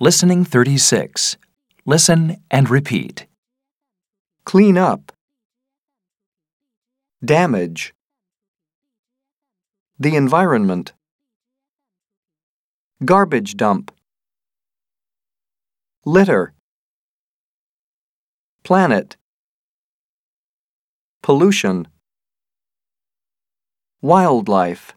Listening 36. Listen and repeat. Clean up. Damage. The environment. Garbage dump. Litter. Planet. Pollution. Wildlife.